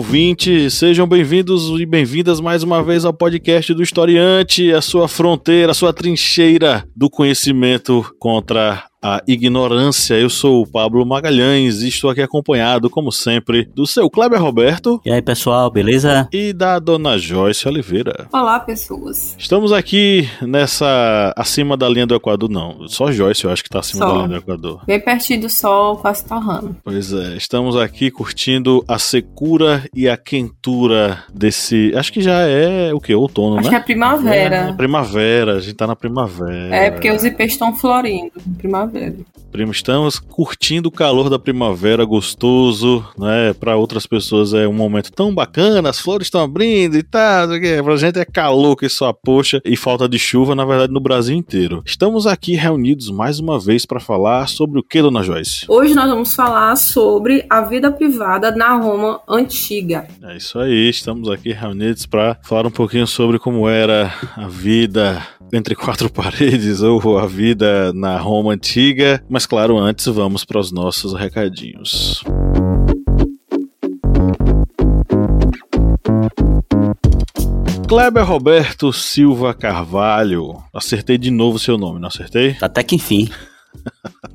Olá, ouvintes, sejam bem-vindos e bem-vindas mais uma vez ao podcast do Historiante, a sua fronteira, a sua trincheira do conhecimento contra a ignorância. Eu sou o Pablo Magalhães e estou aqui acompanhado, como sempre, do seu Kleber Roberto. E aí, pessoal, beleza? E da dona Joyce Oliveira. Olá, pessoas. Estamos aqui nessa. acima da linha do Equador, não. Só Joyce eu acho que está acima Só. da linha do Equador. Bem pertinho do sol, quase torrando. Pois é, estamos aqui curtindo a secura e a quentura desse. Acho que já é o que? Outono, acho né? Acho que é primavera. É, primavera, a gente tá na primavera. É, porque os ipês estão florindo. Primavera primavera. Primo, estamos curtindo o calor da primavera gostoso, né? Para outras pessoas é um momento tão bacana, as flores estão abrindo e tal. Pra gente é calor que só poxa e falta de chuva, na verdade, no Brasil inteiro. Estamos aqui reunidos mais uma vez para falar sobre o que, dona Joyce? Hoje nós vamos falar sobre a vida privada na Roma antiga. É isso aí, estamos aqui reunidos para falar um pouquinho sobre como era a vida entre quatro paredes ou a vida na Roma antiga. Mas claro, antes vamos para os nossos recadinhos. Kleber Roberto Silva Carvalho. Acertei de novo seu nome, não acertei? Até que enfim.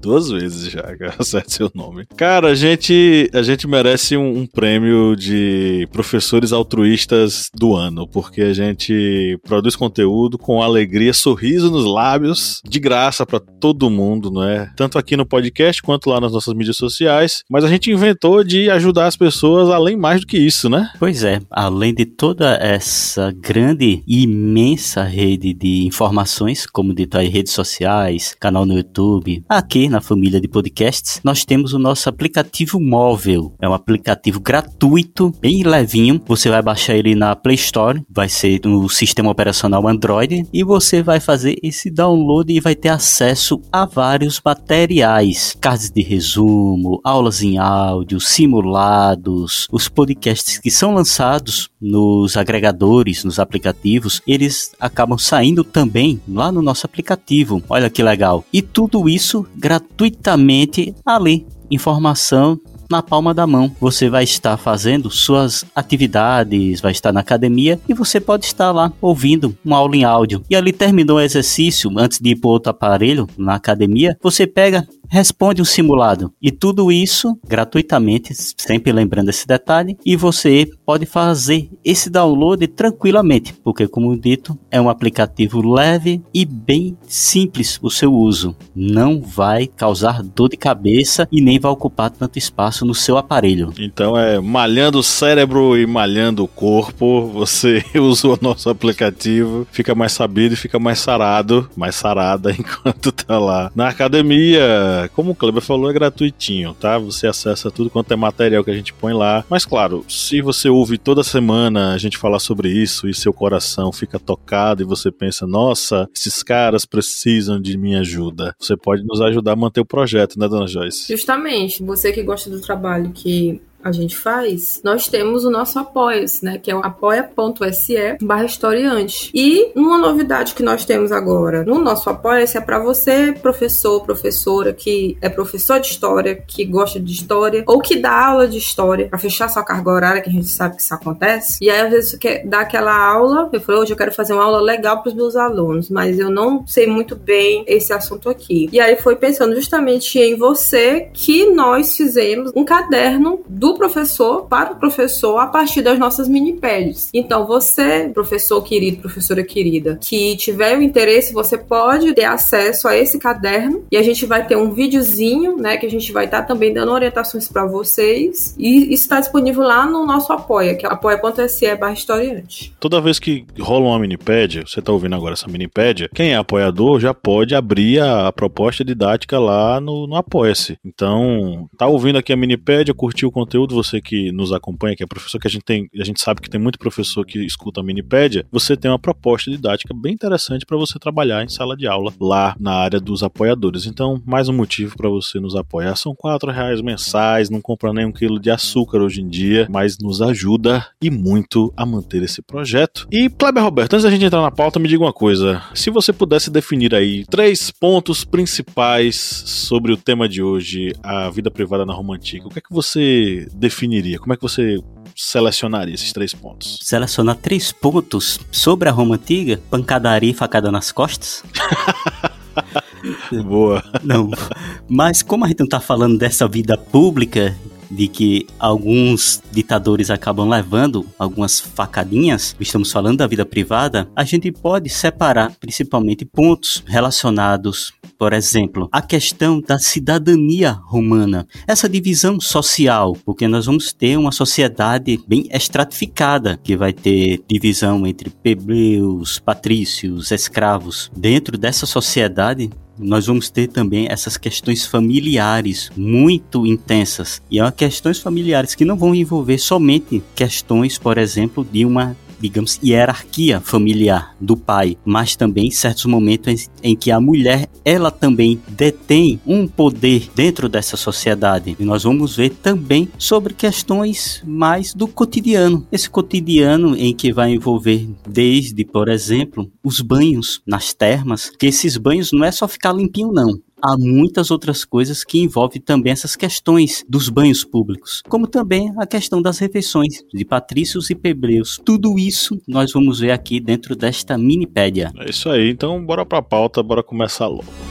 Duas vezes já, acerta seu nome. Cara, a gente, a gente merece um, um, prêmio de professores altruístas do ano, porque a gente produz conteúdo com alegria, sorriso nos lábios, de graça para todo mundo, não é? Tanto aqui no podcast quanto lá nas nossas mídias sociais. Mas a gente inventou de ajudar as pessoas além mais do que isso, né? Pois é, além de toda essa grande e imensa rede de informações, como dito aí, redes sociais, canal no YouTube, aqui na família de podcasts, nós temos o nosso aplicativo móvel. É um aplicativo gratuito, bem levinho. Você vai baixar ele na Play Store, vai ser no sistema operacional Android, e você vai fazer esse download e vai ter acesso a vários materiais, cards de resumo, aulas em áudio, simulados, os podcasts que são lançados nos agregadores, nos aplicativos, eles acabam saindo também lá no nosso aplicativo. Olha que legal. E tudo isso gratuitamente ali. Informação na palma da mão. Você vai estar fazendo suas atividades, vai estar na academia e você pode estar lá ouvindo uma aula em áudio. E ali terminou o exercício, antes de ir para outro aparelho na academia, você pega, responde um simulado. E tudo isso gratuitamente, sempre lembrando esse detalhe. E você pode fazer esse download tranquilamente, porque, como dito, é um aplicativo leve e bem simples o seu uso. Não vai causar dor de cabeça e nem vai ocupar tanto espaço no seu aparelho. Então é malhando o cérebro e malhando o corpo. Você usa o nosso aplicativo, fica mais sabido e fica mais sarado, mais sarada enquanto tá lá na academia como o Kleber falou, é gratuitinho, tá? Você acessa tudo quanto é material que a gente põe lá. Mas claro, se você ouve toda semana a gente falar sobre isso e seu coração fica tocado e você pensa, nossa, esses caras precisam de minha ajuda, você pode nos ajudar a manter o projeto, né, dona Joyce? Justamente, você que gosta do trabalho que a gente faz, nós temos o nosso apoia-se, né? Que é o apoia.se barra historiante. E uma novidade que nós temos agora no nosso apoia-se é para você, professor, professora, que é professor de história, que gosta de história, ou que dá aula de história, para fechar sua carga horária, que a gente sabe que isso acontece. E aí, às vezes, você quer dar aquela aula, eu falei, hoje eu quero fazer uma aula legal para os meus alunos, mas eu não sei muito bem esse assunto aqui. E aí foi pensando justamente em você que nós fizemos um caderno do do professor para o professor a partir das nossas mini-pads. Então, você, professor querido, professora querida, que tiver o interesse, você pode ter acesso a esse caderno e a gente vai ter um videozinho, né, que a gente vai estar tá também dando orientações para vocês e isso está disponível lá no nosso apoia, que é apoia.se barra historiante. Toda vez que rola uma minipédia, você está ouvindo agora essa minipédia, quem é apoiador já pode abrir a, a proposta didática lá no, no Apoia-se. Então, tá ouvindo aqui a minipédia, curtiu o conteúdo conteúdo, você que nos acompanha, que é professor, que a gente tem, a gente sabe que tem muito professor que escuta a Minipédia, você tem uma proposta didática bem interessante para você trabalhar em sala de aula lá na área dos apoiadores. Então, mais um motivo para você nos apoiar. São quatro reais mensais, não compra nem um quilo de açúcar hoje em dia, mas nos ajuda e muito a manter esse projeto. E Kleber Roberto, antes da gente entrar na pauta, me diga uma coisa. Se você pudesse definir aí três pontos principais sobre o tema de hoje, a vida privada na Roma Antiga, o que é que você definiria? Como é que você selecionaria esses três pontos? Selecionar três pontos sobre a Roma Antiga, pancadaria e facada nas costas? Boa. Não. Mas como a gente não tá falando dessa vida pública de que alguns ditadores acabam levando algumas facadinhas, estamos falando da vida privada, a gente pode separar principalmente pontos relacionados, por exemplo, a questão da cidadania romana, essa divisão social, porque nós vamos ter uma sociedade bem estratificada, que vai ter divisão entre plebeus, patrícios, escravos. Dentro dessa sociedade, nós vamos ter também essas questões familiares muito intensas. E é questões familiares que não vão envolver somente questões, por exemplo, de uma digamos, hierarquia familiar do pai, mas também certos momentos em, em, que a mulher, ela também detém um poder dentro dessa sociedade. E nós vamos ver também sobre questões mais do cotidiano. Esse cotidiano em que vai envolver desde, por exemplo, os banhos nas termas, que esses banhos não é só ficar limpinho não há muitas outras coisas que envolvem também essas questões dos banhos públicos, como também a questão das refeições de patrícios e plebeus. Tudo isso nós vamos ver aqui dentro desta minipédia. É isso aí, então bora pra pauta, bora começar logo.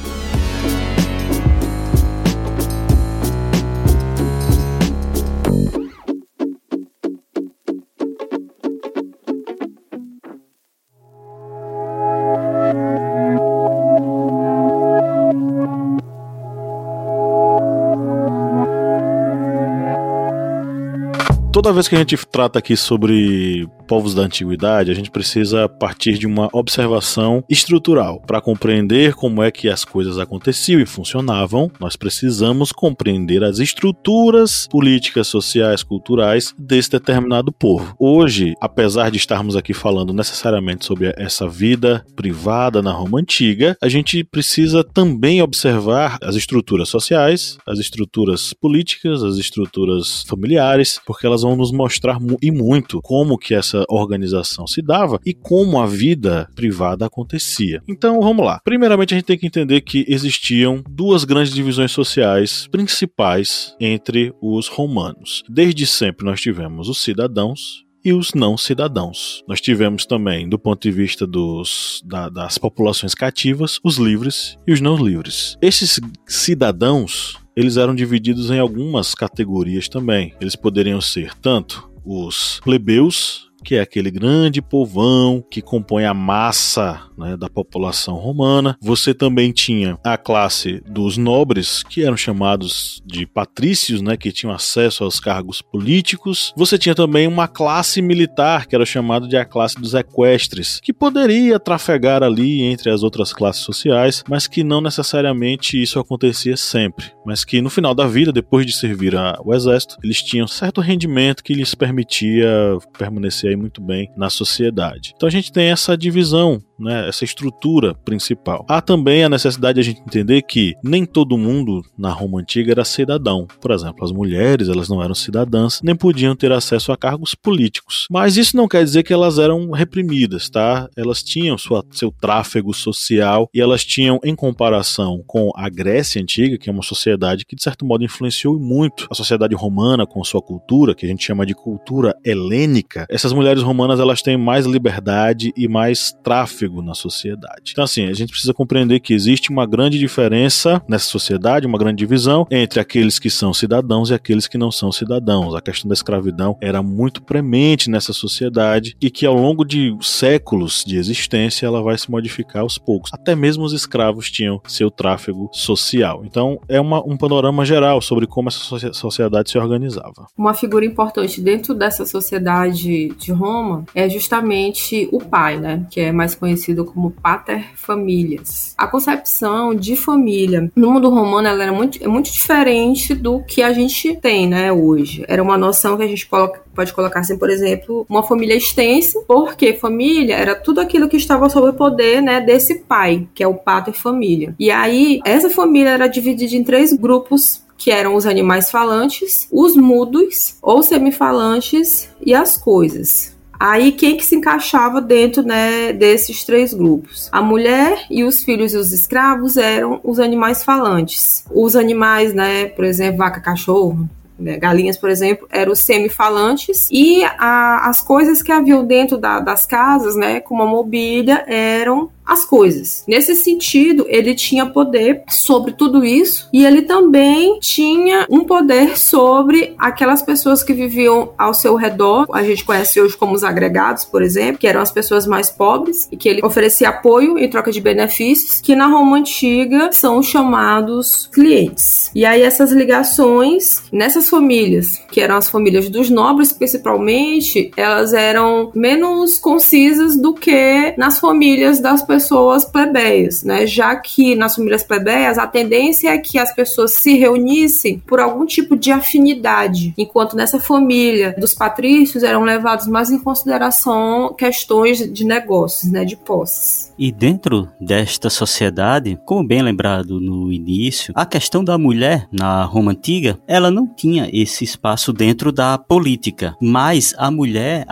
Toda vez que a gente trata aqui sobre povos da antiguidade, a gente precisa partir de uma observação estrutural. Para compreender como é que as coisas aconteciam e funcionavam, nós precisamos compreender as estruturas políticas, sociais, culturais desse determinado povo. Hoje, apesar de estarmos aqui falando necessariamente sobre essa vida privada na Roma antiga, a gente precisa também observar as estruturas sociais, as estruturas políticas, as estruturas familiares, porque elas vão nos mostrar e muito como que essa organização se dava e como a vida privada acontecia. Então, vamos lá. Primeiramente, a gente tem que entender que existiam duas grandes divisões sociais principais entre os romanos. Desde sempre nós tivemos os cidadãos e os não cidadãos. Nós tivemos também, do ponto de vista dos, da, das populações cativas, os livres e os não livres. Esses cidadãos eles eram divididos em algumas categorias também. Eles poderiam ser tanto os plebeus, que é aquele grande povão que compõe a massa né, da população romana. Você também tinha a classe dos nobres, que eram chamados de patrícios, né, que tinham acesso aos cargos políticos. Você tinha também uma classe militar, que era chamada de a classe dos equestres, que poderia trafegar ali entre as outras classes sociais, mas que não necessariamente isso acontecia sempre. Mas que no final da vida, depois de servir ao exército, eles tinham certo rendimento que lhes permitia permanecer muito bem na sociedade. Então a gente tem essa divisão né, essa estrutura principal. Há também a necessidade de a gente entender que nem todo mundo na Roma antiga era cidadão. Por exemplo, as mulheres elas não eram cidadãs, nem podiam ter acesso a cargos políticos. Mas isso não quer dizer que elas eram reprimidas, tá? Elas tinham sua, seu tráfego social e elas tinham, em comparação com a Grécia antiga, que é uma sociedade que de certo modo influenciou muito a sociedade romana com sua cultura, que a gente chama de cultura helênica. Essas mulheres romanas elas têm mais liberdade e mais tráfego na sociedade. Então, assim, a gente precisa compreender que existe uma grande diferença nessa sociedade, uma grande divisão entre aqueles que são cidadãos e aqueles que não são cidadãos. A questão da escravidão era muito premente nessa sociedade e que ao longo de séculos de existência ela vai se modificar aos poucos. Até mesmo os escravos tinham seu tráfego social. Então, é uma, um panorama geral sobre como essa sociedade se organizava. Uma figura importante dentro dessa sociedade de Roma é justamente o pai, né? Que é mais conhecido como pater familias. A concepção de família no mundo romano ela era muito, é muito diferente do que a gente tem, né, hoje. Era uma noção que a gente coloca, pode colocar assim, por exemplo, uma família extensa, porque família era tudo aquilo que estava sob o poder, né, desse pai, que é o pater família. E aí, essa família era dividida em três grupos que eram os animais falantes, os mudos ou semifalantes e as coisas. Aí quem que se encaixava dentro né, desses três grupos? A mulher e os filhos e os escravos eram os animais falantes. Os animais, né, por exemplo, vaca, cachorro, né, galinhas, por exemplo, eram os semifalantes e a, as coisas que haviam dentro da, das casas, né, como a mobília, eram as coisas. Nesse sentido, ele tinha poder sobre tudo isso e ele também tinha um poder sobre aquelas pessoas que viviam ao seu redor. A gente conhece hoje como os agregados, por exemplo, que eram as pessoas mais pobres e que ele oferecia apoio em troca de benefícios, que na Roma antiga são chamados clientes. E aí essas ligações nessas famílias, que eram as famílias dos nobres principalmente, elas eram menos concisas do que nas famílias das pessoas pessoas plebeias, né? Já que nas famílias plebeias a tendência é que as pessoas se reunissem por algum tipo de afinidade, enquanto nessa família dos patrícios eram levados mais em consideração questões de negócios, né, de posses. E dentro desta sociedade, como bem lembrado no início, a questão da mulher na Roma antiga, ela não tinha esse espaço dentro da política, mas a mulher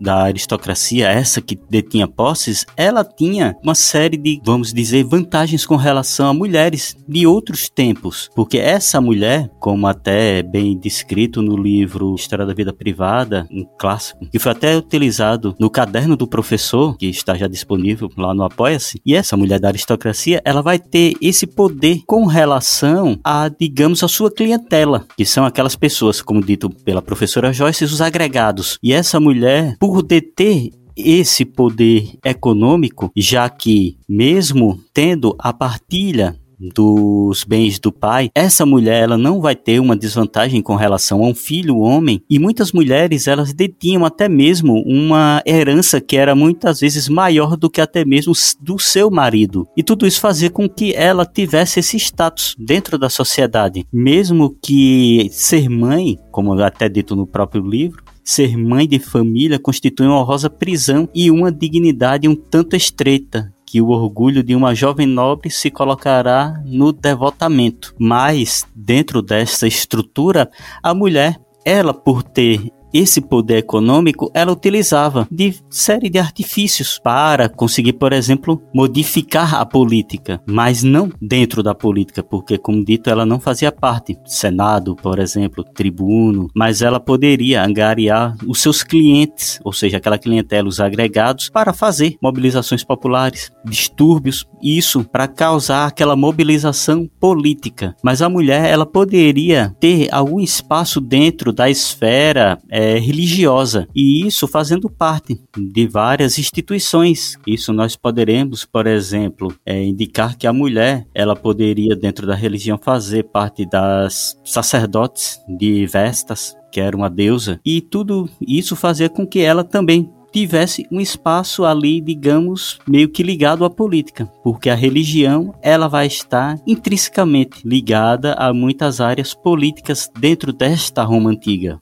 da aristocracia, essa que detinha posses, ela tinha uma série de, vamos dizer, vantagens com relação a mulheres de outros tempos, porque essa mulher, como até bem descrito no livro História da Vida Privada, um clássico, que foi até utilizado no caderno do professor, que está já disponível lá no Apoia-se, e essa mulher da aristocracia, ela vai ter esse poder com relação a, digamos, a sua clientela, que são aquelas pessoas, como dito pela professora Joyce, os agregados. E essa mulher, por deter esse poder econômico, já que, mesmo tendo a partilha dos bens do pai, essa mulher ela não vai ter uma desvantagem com relação a um filho homem. E muitas mulheres elas detinham até mesmo uma herança que era muitas vezes maior do que até mesmo do seu marido. E tudo isso fazia com que ela tivesse esse status dentro da sociedade. Mesmo que ser mãe como até dito no próprio livro Ser mãe de família constitui uma honrosa prisão e uma dignidade um tanto estreita, que o orgulho de uma jovem nobre se colocará no devotamento. Mas, dentro dessa estrutura, a mulher, ela por ter esse poder econômico ela utilizava de série de artifícios para conseguir, por exemplo, modificar a política, mas não dentro da política, porque, como dito, ela não fazia parte Senado, por exemplo, tribuno, mas ela poderia angariar os seus clientes, ou seja, aquela clientela, os agregados, para fazer mobilizações populares, distúrbios, isso para causar aquela mobilização política. Mas a mulher, ela poderia ter algum espaço dentro da esfera é, religiosa, e isso fazendo parte de várias instituições. Isso nós poderemos, por exemplo, é, indicar que a mulher ela poderia dentro da religião fazer parte das sacerdotes de Vestas, que era uma deusa, e tudo isso fazia com que ela também tivesse um espaço ali, digamos, meio que ligado à política, porque a religião ela vai estar intrinsecamente ligada a muitas áreas políticas dentro desta Roma antiga.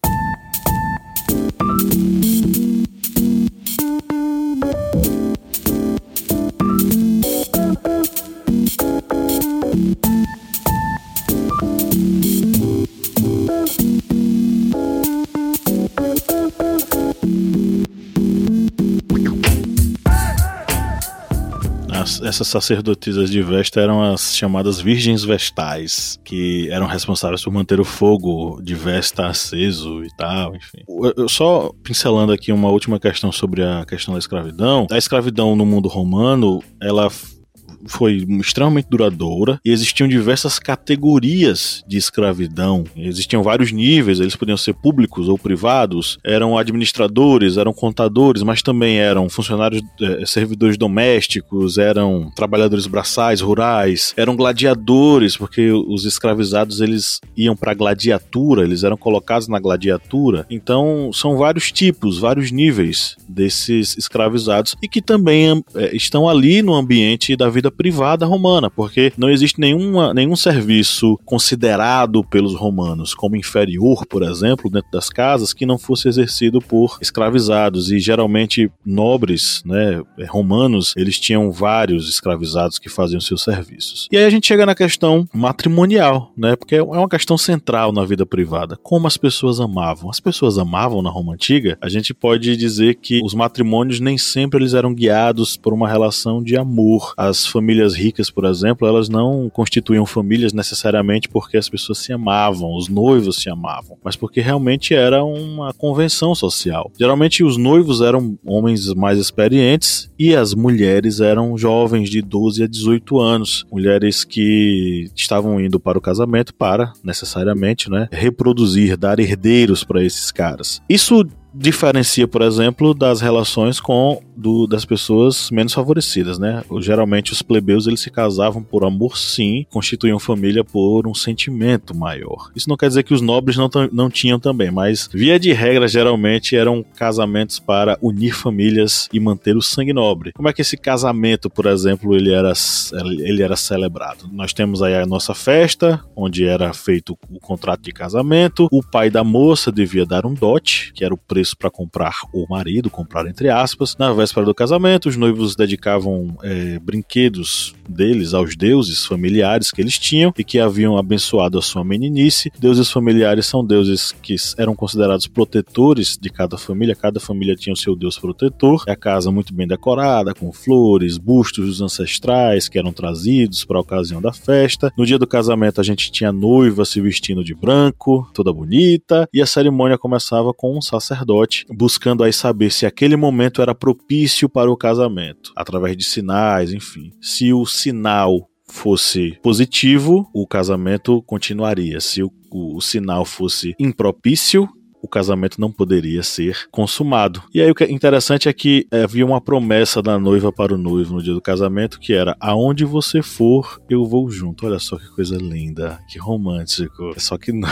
Essas sacerdotisas de Vesta eram as chamadas virgens vestais, que eram responsáveis por manter o fogo de Vesta aceso e tal, enfim. Eu só pincelando aqui uma última questão sobre a questão da escravidão. A escravidão no mundo romano, ela foi extremamente duradoura e existiam diversas categorias de escravidão. Existiam vários níveis, eles podiam ser públicos ou privados, eram administradores, eram contadores, mas também eram funcionários, eh, servidores domésticos, eram trabalhadores braçais, rurais, eram gladiadores, porque os escravizados eles iam para gladiatura, eles eram colocados na gladiatura. Então, são vários tipos, vários níveis desses escravizados e que também é, estão ali no ambiente da vida privada romana, porque não existe nenhuma, nenhum serviço considerado pelos romanos como inferior, por exemplo, dentro das casas, que não fosse exercido por escravizados e geralmente nobres, né, romanos, eles tinham vários escravizados que faziam seus serviços. E aí a gente chega na questão matrimonial, né, porque é uma questão central na vida privada. Como as pessoas amavam? As pessoas amavam na Roma antiga? A gente pode dizer que os matrimônios nem sempre eles eram guiados por uma relação de amor. As famílias ricas, por exemplo, elas não constituíam famílias necessariamente porque as pessoas se amavam, os noivos se amavam, mas porque realmente era uma convenção social. Geralmente os noivos eram homens mais experientes e as mulheres eram jovens de 12 a 18 anos, mulheres que estavam indo para o casamento para necessariamente, né, reproduzir, dar herdeiros para esses caras. Isso diferencia, por exemplo, das relações com do, das pessoas menos favorecidas, né? Geralmente os plebeus eles se casavam por amor, sim, constituíam família por um sentimento maior. Isso não quer dizer que os nobres não, não tinham também, mas via de regra geralmente eram casamentos para unir famílias e manter o sangue nobre. Como é que esse casamento, por exemplo, ele era ele era celebrado? Nós temos aí a nossa festa, onde era feito o contrato de casamento. O pai da moça devia dar um dote, que era o preço para comprar o marido, comprar entre aspas. Na véspera do casamento, os noivos dedicavam é, brinquedos deles aos deuses familiares que eles tinham e que haviam abençoado a sua meninice. Deuses familiares são deuses que eram considerados protetores de cada família, cada família tinha o seu deus protetor. É a casa muito bem decorada, com flores, bustos dos ancestrais que eram trazidos para a ocasião da festa. No dia do casamento, a gente tinha a noiva se vestindo de branco, toda bonita, e a cerimônia começava com um sacerdote buscando aí saber se aquele momento era propício para o casamento, através de sinais, enfim. Se o sinal fosse positivo, o casamento continuaria. Se o, o, o sinal fosse impropício, o casamento não poderia ser consumado. E aí o que é interessante é que é, havia uma promessa da noiva para o noivo no dia do casamento que era: aonde você for, eu vou junto. Olha só que coisa linda, que romântico. Só que não.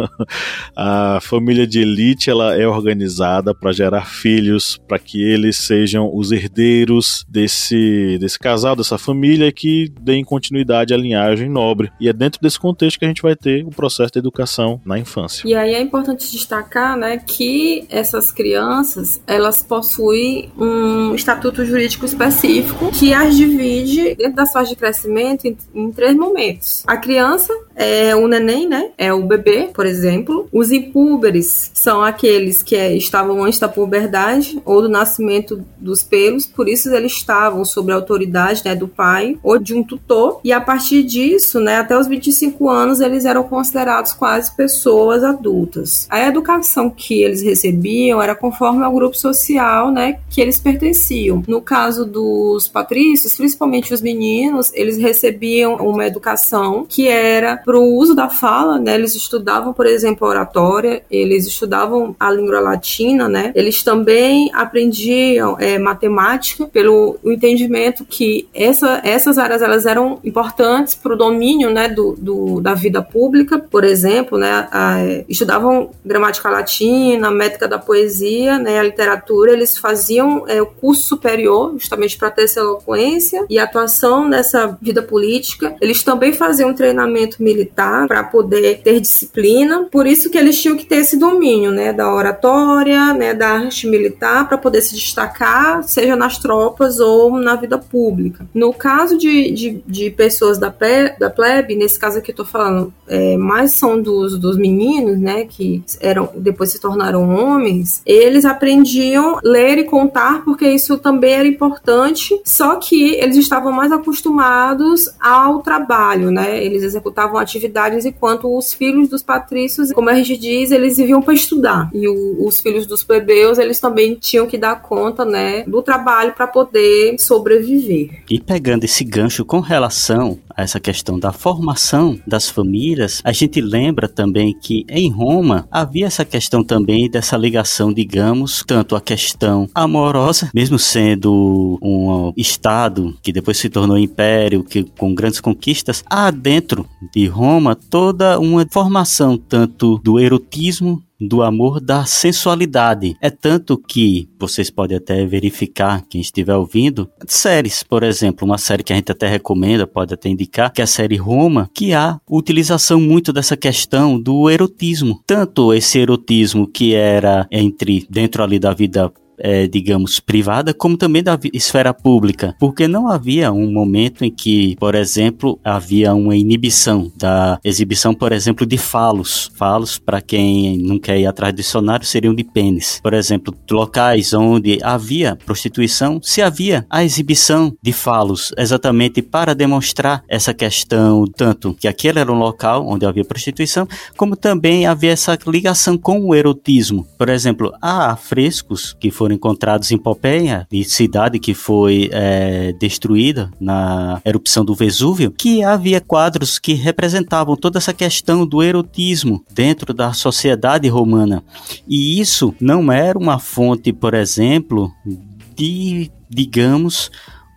a família de elite ela é organizada para gerar filhos, para que eles sejam os herdeiros desse desse casal, dessa família que deem continuidade à linhagem nobre. E é dentro desse contexto que a gente vai ter o processo de educação na infância. E aí é importante destacar destacar, né, que essas crianças, elas possuem um estatuto jurídico específico que as divide dentro das fases de crescimento em, em três momentos. A criança é o neném, né, é o bebê, por exemplo. Os impúberes são aqueles que é, estavam antes da puberdade ou do nascimento dos pelos, por isso eles estavam sob a autoridade, né, do pai ou de um tutor. E a partir disso, né, até os 25 anos, eles eram considerados quase pessoas adultas. A educação educação que eles recebiam era conforme ao grupo social, né, que eles pertenciam. No caso dos patrícios, principalmente os meninos, eles recebiam uma educação que era para o uso da fala, né? Eles estudavam, por exemplo, oratória, eles estudavam a língua latina, né? Eles também aprendiam é, matemática pelo entendimento que essa, essas áreas elas eram importantes para o domínio, né, do, do, da vida pública, por exemplo, né? A, estudavam gramática gramática latina, métrica da poesia, né, a literatura, eles faziam é, o curso superior, justamente para ter essa eloquência e atuação nessa vida política. Eles também faziam um treinamento militar para poder ter disciplina, por isso que eles tinham que ter esse domínio, né, da oratória, né, da arte militar, para poder se destacar, seja nas tropas ou na vida pública. No caso de, de, de pessoas da, pre, da plebe, nesse caso aqui eu tô falando, é, mais são dos, dos meninos, né, que eram depois se tornaram homens, eles aprendiam ler e contar porque isso também era importante, só que eles estavam mais acostumados ao trabalho, né? Eles executavam atividades enquanto os filhos dos patrícios, como a gente diz, eles viviam para estudar. E o, os filhos dos plebeus, eles também tinham que dar conta, né, do trabalho para poder sobreviver. E pegando esse gancho com relação a essa questão da formação das famílias, a gente lembra também que em Roma havia essa questão também dessa ligação, digamos, tanto a questão amorosa, mesmo sendo um estado que depois se tornou império, que com grandes conquistas, há dentro de Roma toda uma formação tanto do erotismo do amor da sensualidade. É tanto que vocês podem até verificar, quem estiver ouvindo, séries, por exemplo, uma série que a gente até recomenda, pode até indicar, que é a série Roma, que há utilização muito dessa questão do erotismo. Tanto esse erotismo que era entre dentro ali da vida é, digamos, privada, como também da esfera pública, porque não havia um momento em que, por exemplo, havia uma inibição da exibição, por exemplo, de falos. Falos, para quem não quer ir atrás do dicionário, seriam de pênis. Por exemplo, locais onde havia prostituição, se havia a exibição de falos, exatamente para demonstrar essa questão, tanto que aquele era um local onde havia prostituição, como também havia essa ligação com o erotismo. Por exemplo, há frescos que foram foram encontrados em Pompeia, de cidade que foi é, destruída na erupção do Vesúvio, que havia quadros que representavam toda essa questão do erotismo dentro da sociedade romana. E isso não era uma fonte, por exemplo, de, digamos,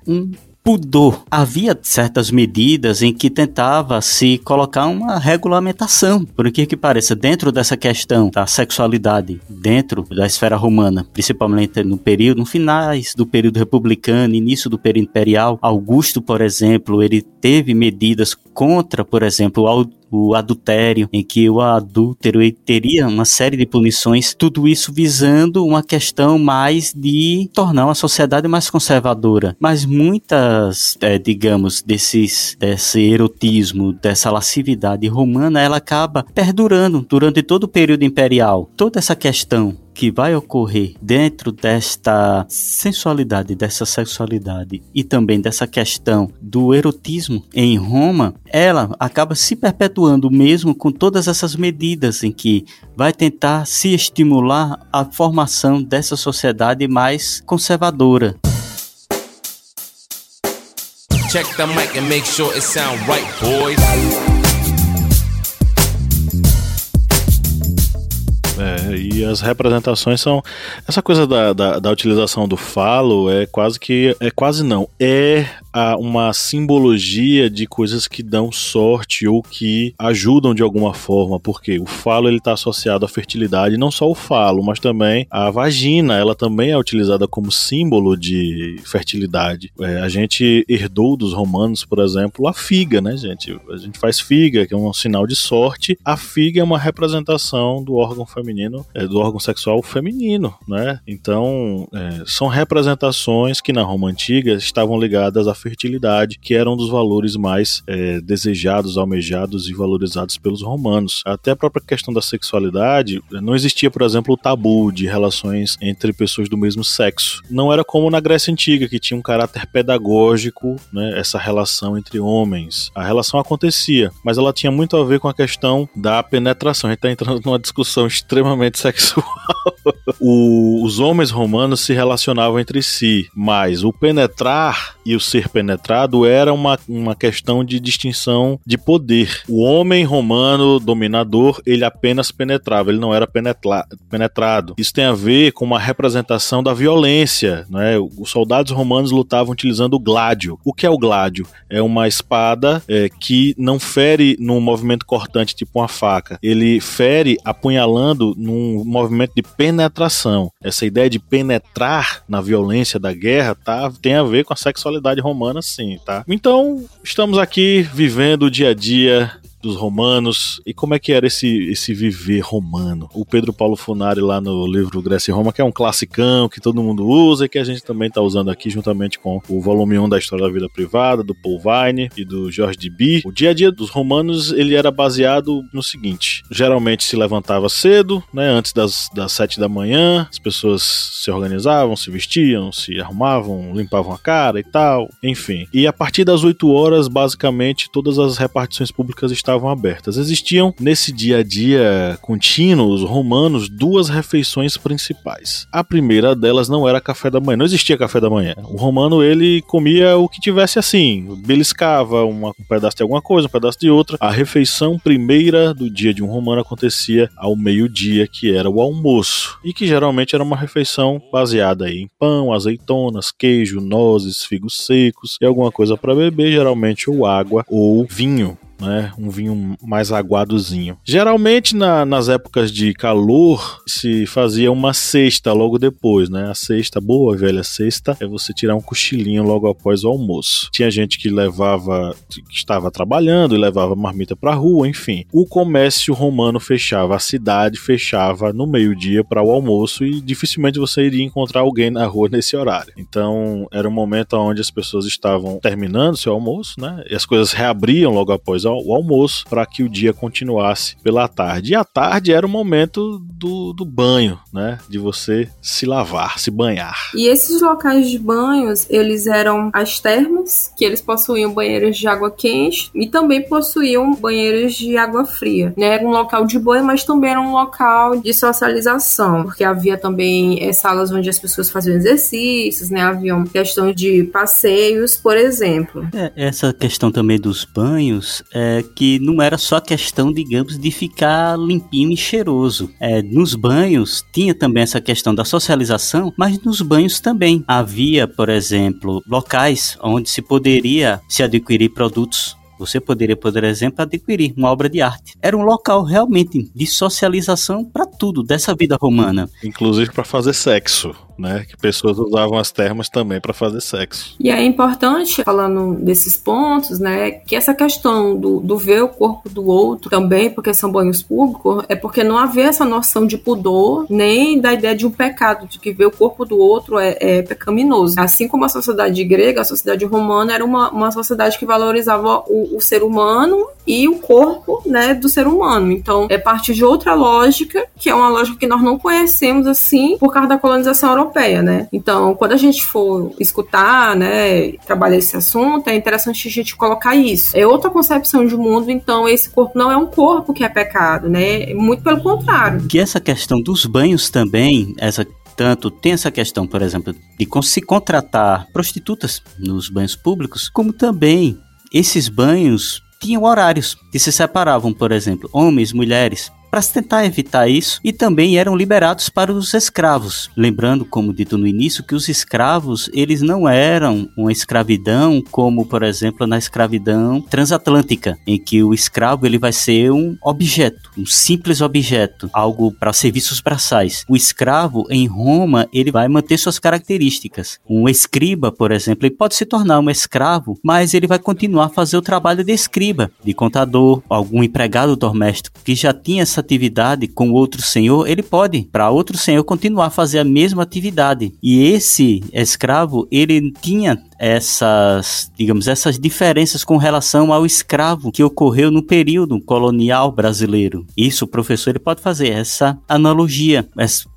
um pudor. Havia certas medidas em que tentava se colocar uma regulamentação, por que que pareça, dentro dessa questão da sexualidade, dentro da esfera romana, principalmente no período, no finais do período republicano, início do período imperial. Augusto, por exemplo, ele teve medidas contra, por exemplo, o adultério, em que o adúltero teria uma série de punições, tudo isso visando uma questão mais de tornar uma sociedade mais conservadora. Mas muitas, é, digamos, desses, desse erotismo, dessa lascividade romana, ela acaba perdurando durante todo o período imperial. Toda essa questão que vai ocorrer dentro desta sensualidade, dessa sexualidade e também dessa questão do erotismo em Roma, ela acaba se perpetuando mesmo com todas essas medidas em que vai tentar se estimular a formação dessa sociedade mais conservadora. Check the mic and make sure it sound right, boys. É, e as representações são. Essa coisa da, da, da, utilização do falo é quase que. É quase não. É uma simbologia de coisas que dão sorte ou que ajudam de alguma forma, porque o falo ele está associado à fertilidade, não só o falo, mas também a vagina, ela também é utilizada como símbolo de fertilidade. É, a gente herdou dos romanos, por exemplo, a figa, né, gente? A gente faz figa, que é um sinal de sorte. A figa é uma representação do órgão feminino, é, do órgão sexual feminino, né? Então, é, são representações que na Roma antiga estavam ligadas à fertilidade que era um dos valores mais é, desejados, almejados e valorizados pelos romanos. Até a própria questão da sexualidade, não existia, por exemplo, o tabu de relações entre pessoas do mesmo sexo. Não era como na Grécia Antiga, que tinha um caráter pedagógico, né, essa relação entre homens. A relação acontecia, mas ela tinha muito a ver com a questão da penetração. A gente está entrando numa discussão extremamente sexual. o, os homens romanos se relacionavam entre si, mas o penetrar e o ser penetrado era uma, uma questão de distinção de poder. O homem romano dominador, ele apenas penetrava, ele não era penetrado. Isso tem a ver com uma representação da violência. Né? Os soldados romanos lutavam utilizando o gládio. O que é o gládio? É uma espada é, que não fere num movimento cortante, tipo uma faca. Ele fere apunhalando num movimento de penetração. Essa ideia de penetrar na violência da guerra tá, tem a ver com a sexualidade romana, sim, tá? Então, estamos aqui vivendo o dia a dia dos romanos e como é que era esse, esse viver romano. O Pedro Paulo Funari lá no livro Grécia e Roma, que é um classicão que todo mundo usa e que a gente também está usando aqui juntamente com o volume 1 da História da Vida Privada, do Paul Vine e do George de B. O dia a dia dos romanos ele era baseado no seguinte: geralmente se levantava cedo, né, antes das, das 7 da manhã, as pessoas se organizavam, se vestiam, se arrumavam, limpavam a cara e tal, enfim. E a partir das 8 horas, basicamente, todas as repartições públicas estavam abertas. Existiam nesse dia a dia contínuo, os romanos, duas refeições principais. A primeira delas não era café da manhã, não existia café da manhã. O romano ele comia o que tivesse assim, beliscava um pedaço de alguma coisa, um pedaço de outra. A refeição primeira do dia de um romano acontecia ao meio-dia, que era o almoço, e que geralmente era uma refeição baseada em pão, azeitonas, queijo, nozes, figos secos e alguma coisa para beber, geralmente ou água ou vinho né? Um vinho mais aguadozinho. Geralmente na, nas épocas de calor se fazia uma cesta logo depois, né? A cesta, boa velha cesta, é você tirar um cochilinho logo após o almoço. Tinha gente que levava, que estava trabalhando e levava marmita para rua, enfim. O comércio romano fechava, a cidade fechava no meio-dia para o almoço e dificilmente você iria encontrar alguém na rua nesse horário. Então era um momento onde as pessoas estavam terminando seu almoço, né? E as coisas reabriam logo após o almoço para que o dia continuasse pela tarde. E a tarde era o momento do, do banho, né? De você se lavar, se banhar. E esses locais de banhos, eles eram as termas, que eles possuíam banheiros de água quente e também possuíam banheiros de água fria. Né? Era um local de banho, mas também era um local de socialização, porque havia também é, salas onde as pessoas faziam exercícios, né? Haviam questões de passeios, por exemplo. É, essa questão também dos banhos é que não era só questão, digamos, de ficar limpinho e cheiroso. É, nos banhos tinha também essa questão da socialização, mas nos banhos também havia, por exemplo, locais onde se poderia se adquirir produtos você poderia, por exemplo, adquirir uma obra de arte. Era um local realmente de socialização para tudo dessa vida romana. Inclusive para fazer sexo né? Que pessoas usavam as termas também para fazer sexo. E é importante, falando desses pontos, né, que essa questão do, do ver o corpo do outro também, porque são banhos públicos, é porque não havia essa noção de pudor, nem da ideia de um pecado, de que ver o corpo do outro é, é pecaminoso. Assim como a sociedade grega, a sociedade romana era uma, uma sociedade que valorizava o, o ser humano e o corpo, né, do ser humano. Então, é parte de outra lógica, que é uma lógica que nós não conhecemos assim por causa da colonização europeia europeia, né? Então, quando a gente for escutar, né, trabalhar esse assunto, é interessante a gente colocar isso. É outra concepção de mundo, então esse corpo não é um corpo que é pecado, né? Muito pelo contrário. Que essa questão dos banhos também, essa tanto tem essa questão, por exemplo, de se contratar prostitutas nos banhos públicos, como também esses banhos tinham horários que se separavam, por exemplo, homens, mulheres, para tentar evitar isso e também eram liberados para os escravos. Lembrando, como dito no início, que os escravos eles não eram uma escravidão como, por exemplo, na escravidão transatlântica, em que o escravo ele vai ser um objeto, um simples objeto, algo para serviços braçais. O escravo em Roma ele vai manter suas características. Um escriba, por exemplo, ele pode se tornar um escravo, mas ele vai continuar a fazer o trabalho de escriba, de contador, algum empregado doméstico que já tinha essa atividade com outro senhor, ele pode, para outro senhor, continuar a fazer a mesma atividade. E esse escravo, ele tinha essas, digamos, essas diferenças com relação ao escravo que ocorreu no período colonial brasileiro. Isso o professor ele pode fazer essa analogia,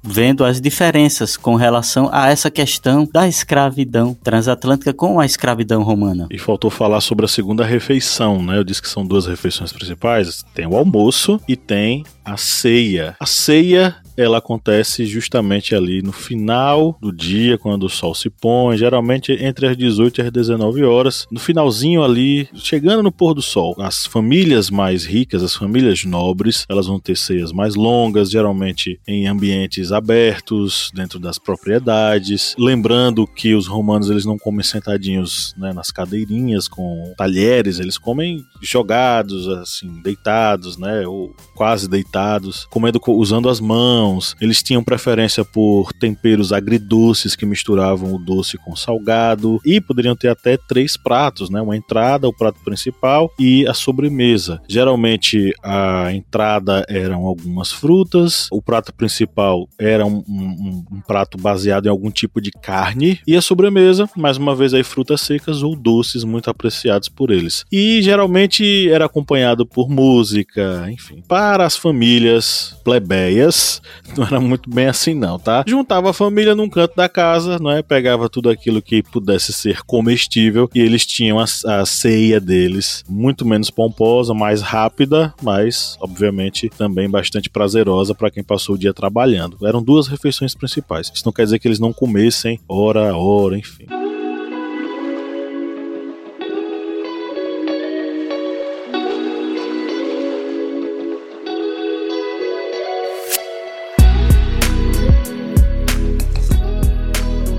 vendo as diferenças com relação a essa questão da escravidão transatlântica com a escravidão romana. E faltou falar sobre a segunda refeição, né? Eu disse que são duas refeições principais, tem o almoço e tem a ceia. A ceia ela acontece justamente ali no final do dia, quando o sol se põe, geralmente entre as 18 e as 19 horas, no finalzinho ali, chegando no pôr do sol. As famílias mais ricas, as famílias nobres, elas vão ter ceias mais longas, geralmente em ambientes abertos, dentro das propriedades. Lembrando que os romanos eles não comem sentadinhos né, nas cadeirinhas com talheres, eles comem jogados, assim, deitados, né, ou quase deitados, comendo usando as mãos grãos, eles tinham preferência por temperos agridoces que misturavam o doce com salgado e poderiam ter até três pratos, né? Uma entrada, o prato principal e a sobremesa. Geralmente a entrada eram algumas frutas, o prato principal era um, um, um prato baseado em algum tipo de carne e a sobremesa, mais uma vez aí frutas secas ou doces muito apreciados por eles. E geralmente era acompanhado por música, enfim. Para as famílias plebeias, não era muito bem assim não, tá? Juntava a família num canto da casa, não é? Pegava tudo aquilo que pudesse ser comestível e eles tinham a, a ceia deles, muito menos pomposa, mais rápida, mas obviamente também bastante prazerosa para quem passou o dia trabalhando. Eram duas refeições principais. Isso não quer dizer que eles não comessem hora a hora, enfim.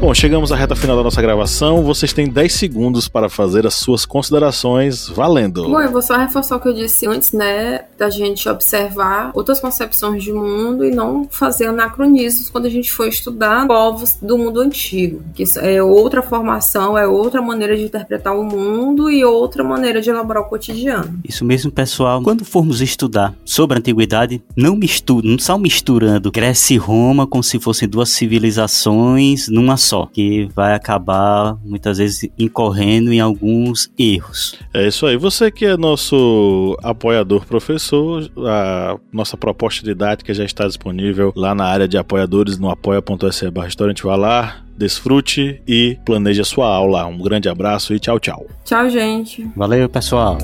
Bom, chegamos à reta final da nossa gravação. Vocês têm 10 segundos para fazer as suas considerações valendo. Bom, eu vou só reforçar o que eu disse antes, né? Da gente observar outras concepções de mundo e não fazer anacronismos quando a gente for estudar povos do mundo antigo. Que é outra formação, é outra maneira de interpretar o mundo e outra maneira de elaborar o cotidiano. Isso mesmo, pessoal. Quando formos estudar sobre a antiguidade, não misture, não só misturando Grécia e Roma como se fossem duas civilizações numa só, que vai acabar muitas vezes incorrendo em alguns erros. É isso aí. Você que é nosso apoiador professor, a nossa proposta didática já está disponível lá na área de apoiadores no apoia.se barra restaurante vai lá, desfrute e planeje a sua aula. Um grande abraço e tchau, tchau. Tchau, gente. Valeu, pessoal.